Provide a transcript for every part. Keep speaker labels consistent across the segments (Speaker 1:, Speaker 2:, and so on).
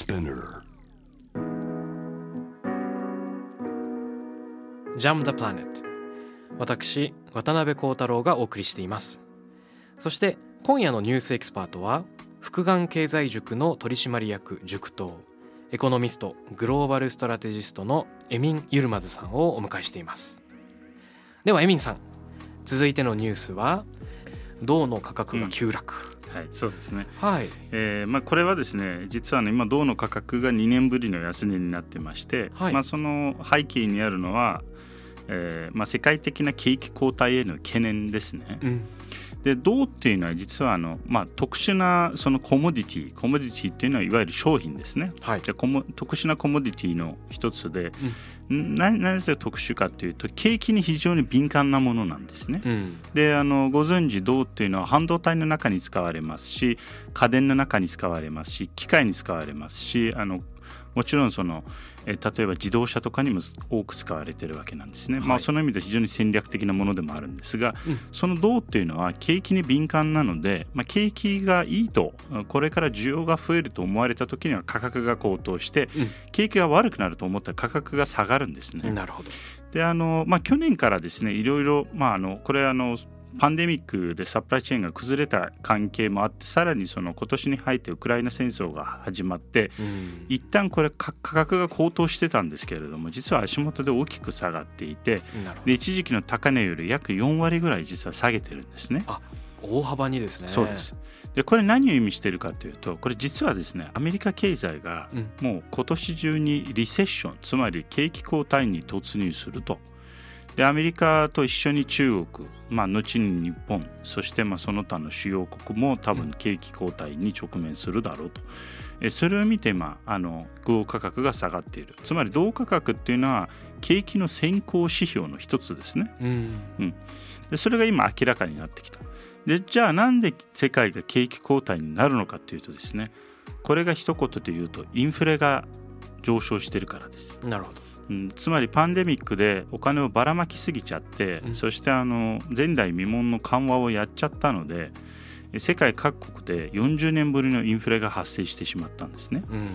Speaker 1: Spinner.
Speaker 2: Jam the Planet. 私渡辺幸太郎がお送りしています。そして今夜のニュースエキスパートは福眼経済塾の取締役塾頭エコノミストグローバルストラテジストのエミン・ユルマズさんをお迎えしています。ではエミンさん続いてのニュースは銅の価格が急落、
Speaker 3: はい、そうですね。
Speaker 2: はい
Speaker 3: えーまあ、これはですね実はね今銅の価格が2年ぶりの安値になってまして、
Speaker 2: はい
Speaker 3: まあ、その背景にあるのは、えーまあ、世界的な景気後退への懸念ですね。
Speaker 2: うん
Speaker 3: で銅っていうのは実はあの、まあ、特殊なそのコモディティコモディティっていうのはいわゆる商品ですね。
Speaker 2: はい
Speaker 3: でコモ特殊なコモディティの一つで、んななぜ特殊かというと景気に非常に敏感なものなんですね。
Speaker 2: うん
Speaker 3: であのご存知銅っていうのは半導体の中に使われますし家電の中に使われますし機械に使われますしあのもちろんその、えー例えば自動車とかにも多く使われているわけなんですね、
Speaker 2: はい。
Speaker 3: まあ、その意味で非常に戦略的なものでもあるんですが、
Speaker 2: うん。
Speaker 3: その銅っていうのは景気に敏感なので、まあ、景気がいいとこれから需要が増えると思われた時には価格が高騰して、
Speaker 2: うん。
Speaker 3: 景気が悪くなると思ったら価格が下がるんですね。
Speaker 2: なるほど。
Speaker 3: であのまあ、去年からですねいろいろ、まあ、あのこれあのパンデミックでサプライチェーンが崩れた関係もあってさらにその今年に入ってウクライナ戦争が始まって
Speaker 2: うん。
Speaker 3: 一旦これ価価格が高騰してたんですけれども実は足元で大きく下がっていてで一時期の高値より約4割ぐらい実は下げてるんですね。
Speaker 2: ど大幅にですね。
Speaker 3: そうです。でこれ何を意味しているかというとこれ実はですねアメリカ経済が
Speaker 2: うん。
Speaker 3: もう今年中にリセッションつまり景気後退に突入するとでアメリカと一緒に中国、まあ、後に日本そしてまあその他の主要国も多分景気後退に直面するだろうと、えそれを見て、まあ、あの銅価格が下がっている。つまり銅価格っていうのは景気の先行指標の一つですね。
Speaker 2: うん。
Speaker 3: でそれが今明らかになってきた。でじゃあなんで世界が景気後退になるのかというとですねこれが一言で言うとインフレが上昇してるからです、
Speaker 2: なるほど
Speaker 3: うん、つまりパンデミックでお金をばらまきすぎちゃって、
Speaker 2: うん。
Speaker 3: そしてあの前代未聞の緩和をやっちゃったので世界各国で40年ぶりのインフレが発生してしまったんですね。
Speaker 2: うん。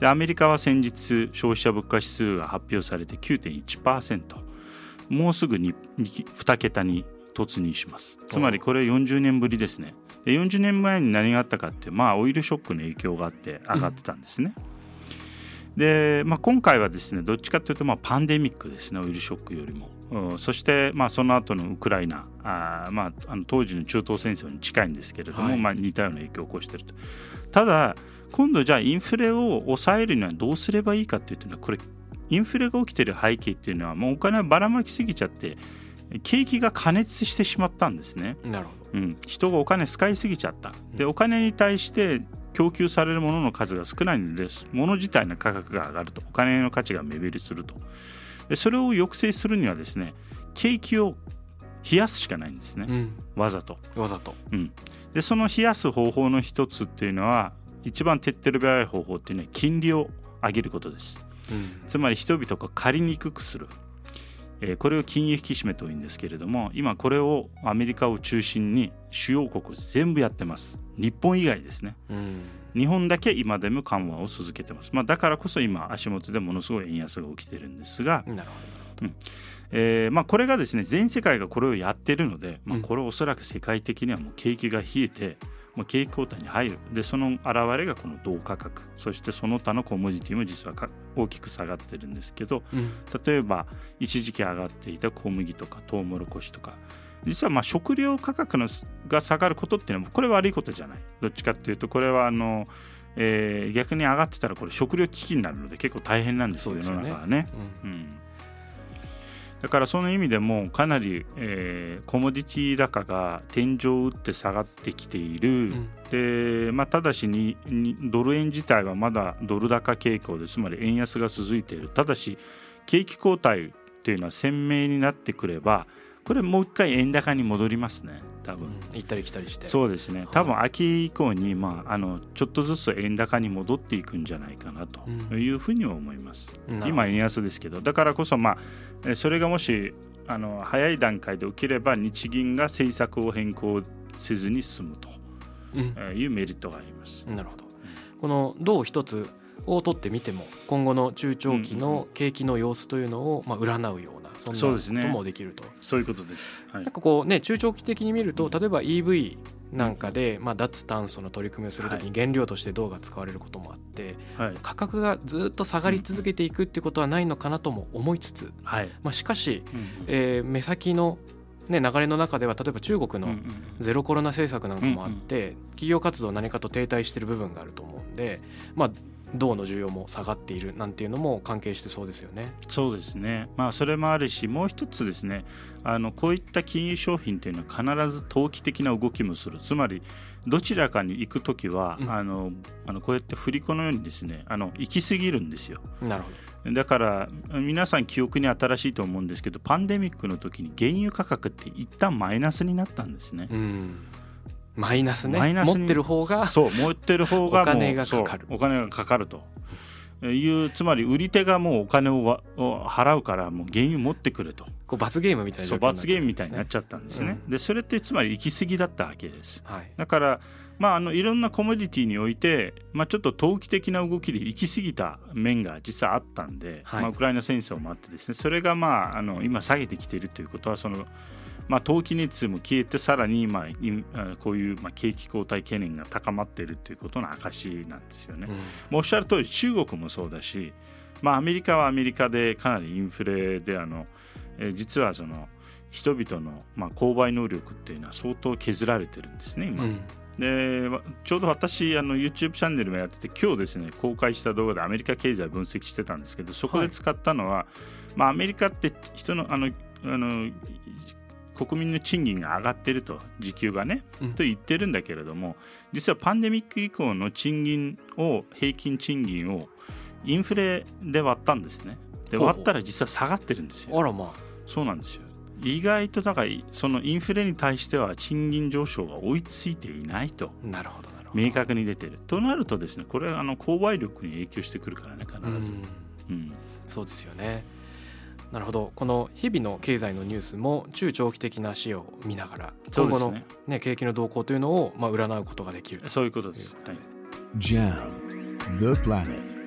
Speaker 3: でアメリカは先日消費者物価指数が発表されて9.1%もうすぐに2桁に突入します。つまりこれ40年ぶりですね。で40年前に何があったかってまあオイルショックの影響があって上がってたんですね、で、まあ、今回はですねどっちかというとまあパンデミックですねオイルショックよりも、うんそしてまあその後のウクライナあー、まあ、あの当時の中東戦争に近いんですけれども、
Speaker 2: はい。
Speaker 3: まあ、似たような影響を起こしていると。ただ今度じゃあインフレを抑えるにはどうすればいいかっていうとこれインフレが起きてる背景っていうのはもうお金をばらまきすぎちゃって景気が過熱してしまったんですね、
Speaker 2: なるほ
Speaker 3: うん、人がお金使いすぎちゃった。で
Speaker 2: うん。
Speaker 3: お金に対して供給されるものの数が少ないので物自体の価格が上がるとお金の価値が目減りすると。でそれを抑制するにはですね景気を冷やすしかないんですね、
Speaker 2: どうん。
Speaker 3: わざと。
Speaker 2: わざと。
Speaker 3: うん、でその冷やす方法の一つっていうのは一番手っ取り早い方法っていうのは金利を上げることです。
Speaker 2: うん。
Speaker 3: つまり人々が借りにくくする、えーこれを金融引き締めというんですけれども今これをアメリカを中心に主要国全部やってます。日本以外ですね。
Speaker 2: うん。
Speaker 3: 日本だけ今でも緩和を続けてます、まあ、だからこそ今足元でものすごい円安が起きてるんですが、
Speaker 2: なるほ
Speaker 3: えーまあ、これがですね全世界がこれをやってるので、まあ、
Speaker 2: うん。
Speaker 3: これおそらく世界的にはもう景気が冷えてもう景気後退に入る。でその現れがこの銅価格。そしてその他のコモディティも実はか大きく下がってるんですけど
Speaker 2: どうん。
Speaker 3: 例えば一時期上がっていた小麦とかトウモロコシとか。実はまあ食料価格のが下がることっていうのはこれは悪いことじゃない。どっちかっていうとこれはあの、えー逆に上がってたらこれ食料危機になるので結構大変なんですよ世
Speaker 2: そうですよね。
Speaker 3: の中はね。
Speaker 2: うん。
Speaker 3: うん、だからその意味でもかなり、えーコモディティ高が天井を打って下がってきている、
Speaker 2: うん。
Speaker 3: でまあ、ただしににドル円自体はまだドル高傾向でつまり円安が続いている。ただし景気後退っていうのは鮮明になってくればこれもう一回円高に戻りますね多分。
Speaker 2: うん行ったり来たりして。
Speaker 3: そうですね。多分秋以降に、まあ、あのちょっとずつ円高に戻っていくんじゃないかなと
Speaker 2: うん。
Speaker 3: いうふうには思います。
Speaker 2: なるほど。
Speaker 3: 今円安ですけどだからこそ、まあ、えそれがもしあの早い段階で起きれば日銀が政策を変更せずに済むというメリットがあります。
Speaker 2: なるほど。この銅一つを取ってみても今後の中長期の景気の様子というのをまあ占うようなそんなこともできると。
Speaker 3: そういうことです、
Speaker 2: はい、なんかこうね中長期的に見ると例えば EV なんかで、まあ、脱炭素の取り組みをするときに原料として銅が使われることもあって、はい、価格がずっと下がり続けていくってことはないのかなとも思いつつ、はい。まあ、しかし、うんえー、目先のね、流れの中では例えば中国のゼロコロナ政策なんかもあって、企業活動何かと停滞している部分があると思うんで、まあ、銅の需要も下がっているなんていうのも関係してそうですよね。
Speaker 3: そうですね。まあそれもあるし、もう一つですね、あのこういった金融商品というのは必ず投機的な動きもする。つまりどちらかに行くときは、うん、あのあのこうやって振り子のようにですね、あの行き過ぎるんですよ。
Speaker 2: なるほ
Speaker 3: ど。だから皆さん記憶に新しいと思うんですけどパンデミックの時に原油価格って一旦マイナスになったんですね。
Speaker 2: うんマイナスね。マイナス持ってる方が
Speaker 3: そう持ってる方が
Speaker 2: お金がかかる。
Speaker 3: お金がかかると。いうつまり売り手がもうお金を払うからもう原油持ってくれと。
Speaker 2: こう罰ゲームみたいな、
Speaker 3: ね、罰ゲームみたいになっちゃったんですね、うん、でそれってつまり行き過ぎだったわけです、はい、だからまあ、あのいろんなコモディティにおいて、まあ、ちょっと投機的な動きで行き過ぎた面が実はあったんで、はい、まあ、ウクライナ戦争もあってですね。それが、まあ、あの今下げてきているということはそのまあ、投機熱も消えてさらに今こういうまあ景気後退懸念が高まっているということの証なんですよね。うん、おっしゃる通り中国もそうだし、まあ、アメリカはアメリカでかなりインフレであの、えー、実はその人々のまあ購買能力っていうのは相当削られてるんですね今。うんでちょうど私あの YouTube チャンネルもやってて今日ですね公開した動画でアメリカ経済分析してたんですけどそこで使ったのは、はい、まあ、アメリカって人のあのあの国民の賃金が上がってると時給がね、うん、と言ってるんだけれども実はパンデミック以降の賃金を平均賃金をインフレで割ったんですね。で割ったら実は下がってるんですよ。
Speaker 2: あらまあ。
Speaker 3: そうなんですよ。意外とだからそのインフレに対しては賃金上昇が追いついていないと。
Speaker 2: なるほど
Speaker 3: 明確に出てる。となるとですねこれはあの購買力に影響してくるからね必ず、
Speaker 2: うん、そうですよねなるほど。この日々の経済のニュースも中長期的な視野を見ながら今後の、ね、景気の動向というのをまあ占うことができる
Speaker 3: そういうことです。
Speaker 2: はい、JAM The Planet